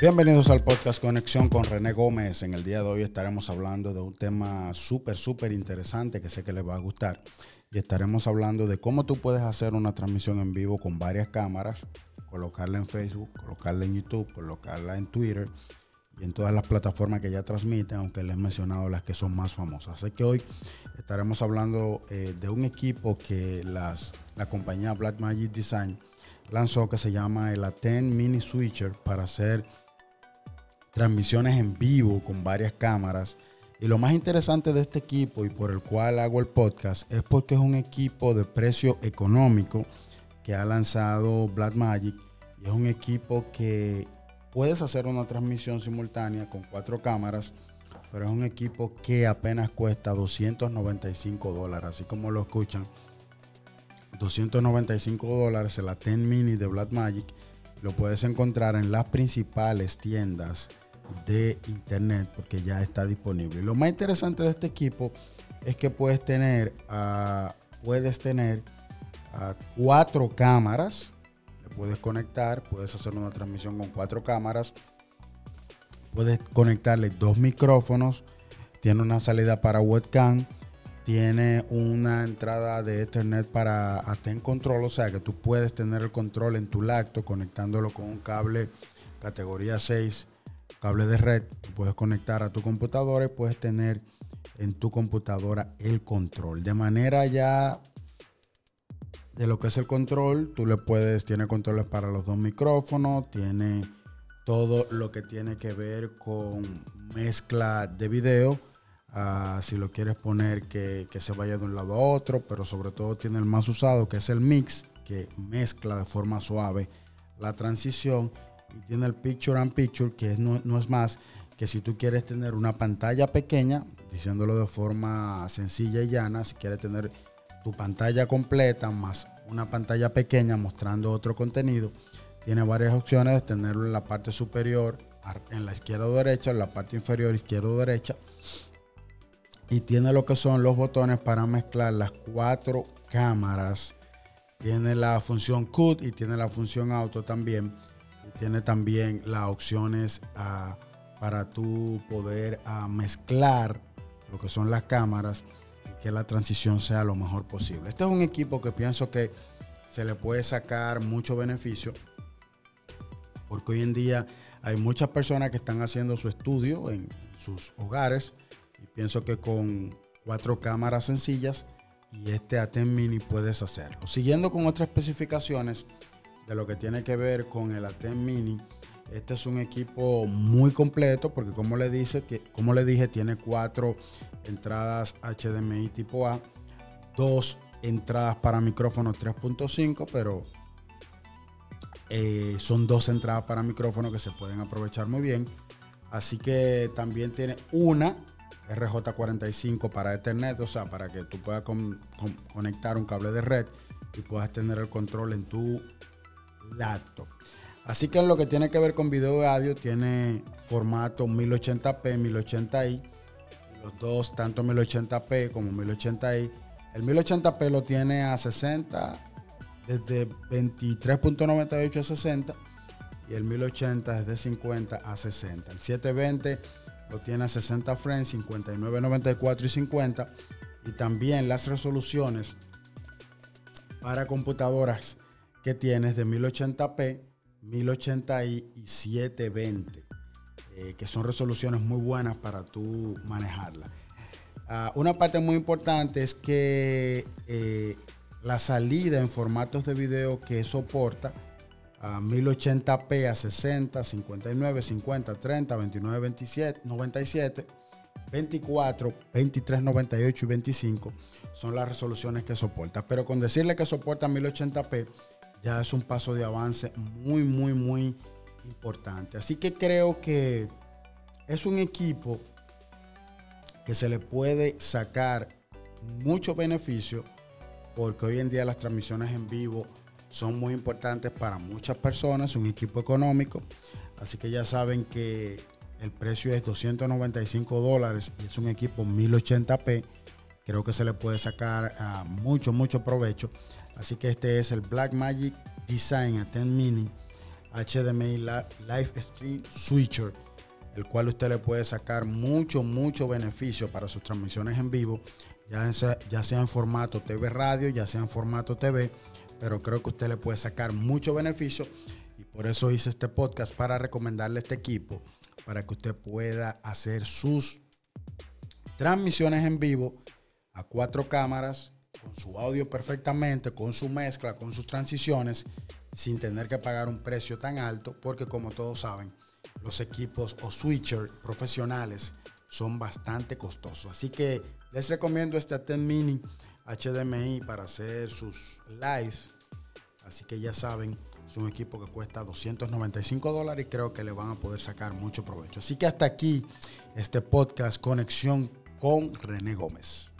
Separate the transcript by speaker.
Speaker 1: Bienvenidos al podcast Conexión con René Gómez. En el día de hoy estaremos hablando de un tema súper, súper interesante que sé que les va a gustar. Y estaremos hablando de cómo tú puedes hacer una transmisión en vivo con varias cámaras, colocarla en Facebook, colocarla en YouTube, colocarla en Twitter y en todas las plataformas que ya transmiten, aunque les he mencionado las que son más famosas. Así que hoy estaremos hablando eh, de un equipo que las, la compañía Blackmagic Design lanzó que se llama el Aten Mini Switcher para hacer transmisiones en vivo con varias cámaras. Y lo más interesante de este equipo y por el cual hago el podcast es porque es un equipo de precio económico que ha lanzado Blackmagic y es un equipo que puedes hacer una transmisión simultánea con cuatro cámaras, pero es un equipo que apenas cuesta 295 dólares, así como lo escuchan. 295 dólares el A10 Mini de Blackmagic lo puedes encontrar en las principales tiendas de internet porque ya está disponible. Lo más interesante de este equipo es que puedes tener, uh, puedes tener uh, cuatro cámaras, le puedes conectar, puedes hacer una transmisión con cuatro cámaras, puedes conectarle dos micrófonos, tiene una salida para webcam, tiene una entrada de Ethernet para Aten Control, o sea que tú puedes tener el control en tu lacto conectándolo con un cable categoría 6 cable de red, puedes conectar a tu computadora y puedes tener en tu computadora el control. De manera ya de lo que es el control, tú le puedes, tiene controles para los dos micrófonos, tiene todo lo que tiene que ver con mezcla de video. Uh, si lo quieres poner que, que, se vaya de un lado a otro, pero sobre todo tiene el más usado que es el mix, que mezcla de forma suave la transición y tiene el Picture and Picture, que no, no, es más que si tú quieres tener una pantalla pequeña, diciéndolo de forma sencilla y llana, si quieres tener tu pantalla completa más una pantalla pequeña mostrando otro contenido, tiene varias opciones de tenerlo en la parte superior, en la izquierda o derecha, en la parte inferior izquierda o derecha. Y tiene lo que son los botones para mezclar las cuatro cámaras. Tiene la función CUT y tiene la función auto también tiene también las opciones ah, para tú poder ah, mezclar lo que son las cámaras y que la transición sea lo mejor posible. Este es un equipo que pienso que se le puede sacar mucho beneficio porque hoy en día hay muchas personas que están haciendo su estudio en sus hogares y pienso que con cuatro cámaras sencillas y este ATEM Mini puedes hacerlo. Siguiendo con otras especificaciones, de lo que tiene que ver con el ATEM Mini. Este es un equipo muy completo porque como le, dije, tiene cuatro entradas HDMI tipo A, dos entradas para micrófono 3.5, pero eh, son dos entradas para micrófono que se pueden aprovechar muy bien. Así que también tiene una RJ45 para Ethernet, o sea, para que tú puedas conectar un cable de red y puedas tener el control en tu laptop. Así que en lo que tiene que ver con video y audio, tiene formato 1080p, 1080i. Los dos, tanto 1080p como 1080i. El 1080p lo tiene a 60, desde 23.98 a 60. Y el 1080 es de 50 a 60. El 720 lo tiene a 60 frames, 59, 94 y 50. Y también las resoluciones para computadoras que tienes de 1080p, 1080i y 720, eh, que son resoluciones muy buenas para tú manejarla. Ah, una parte muy importante es que eh, la salida en formatos de video que soporta a 1080p a 60, 59, 50, 30, 29, 27, 97, 24, 23, 98 y 25 son las resoluciones que soporta. Pero con decirle que soporta 1080p, ya es un paso de avance muy, muy, muy importante. Así que creo que es un equipo que se le puede sacar mucho beneficio porque hoy en día las transmisiones en vivo son muy importantes para muchas personas, un equipo económico, así que ya saben que el precio es 295 dólares y es un equipo 1080p, creo que se le puede sacar a mucho, mucho provecho. Así que este es el Black Magic Design a 10 Mini HDMI Live Stream Switcher, el cual usted le puede sacar mucho, mucho beneficio para sus transmisiones en vivo, ya sea, ya sea en formato TV radio, ya sea en formato TV, pero creo que usted le puede sacar mucho beneficio y por eso hice este podcast para recomendarle este equipo para que usted pueda hacer sus transmisiones en vivo a cuatro cámaras, con su audio perfectamente, con su mezcla, con sus transiciones, sin tener que pagar un precio tan alto, porque como todos saben, los equipos o switcher profesionales son bastante costosos. Así que les recomiendo este 10 Mini HDMI para hacer sus lives. Así que ya saben, es un equipo que cuesta 295 dólares y creo que le van a poder sacar mucho provecho. Así que hasta aquí este podcast Conexión con René Gómez.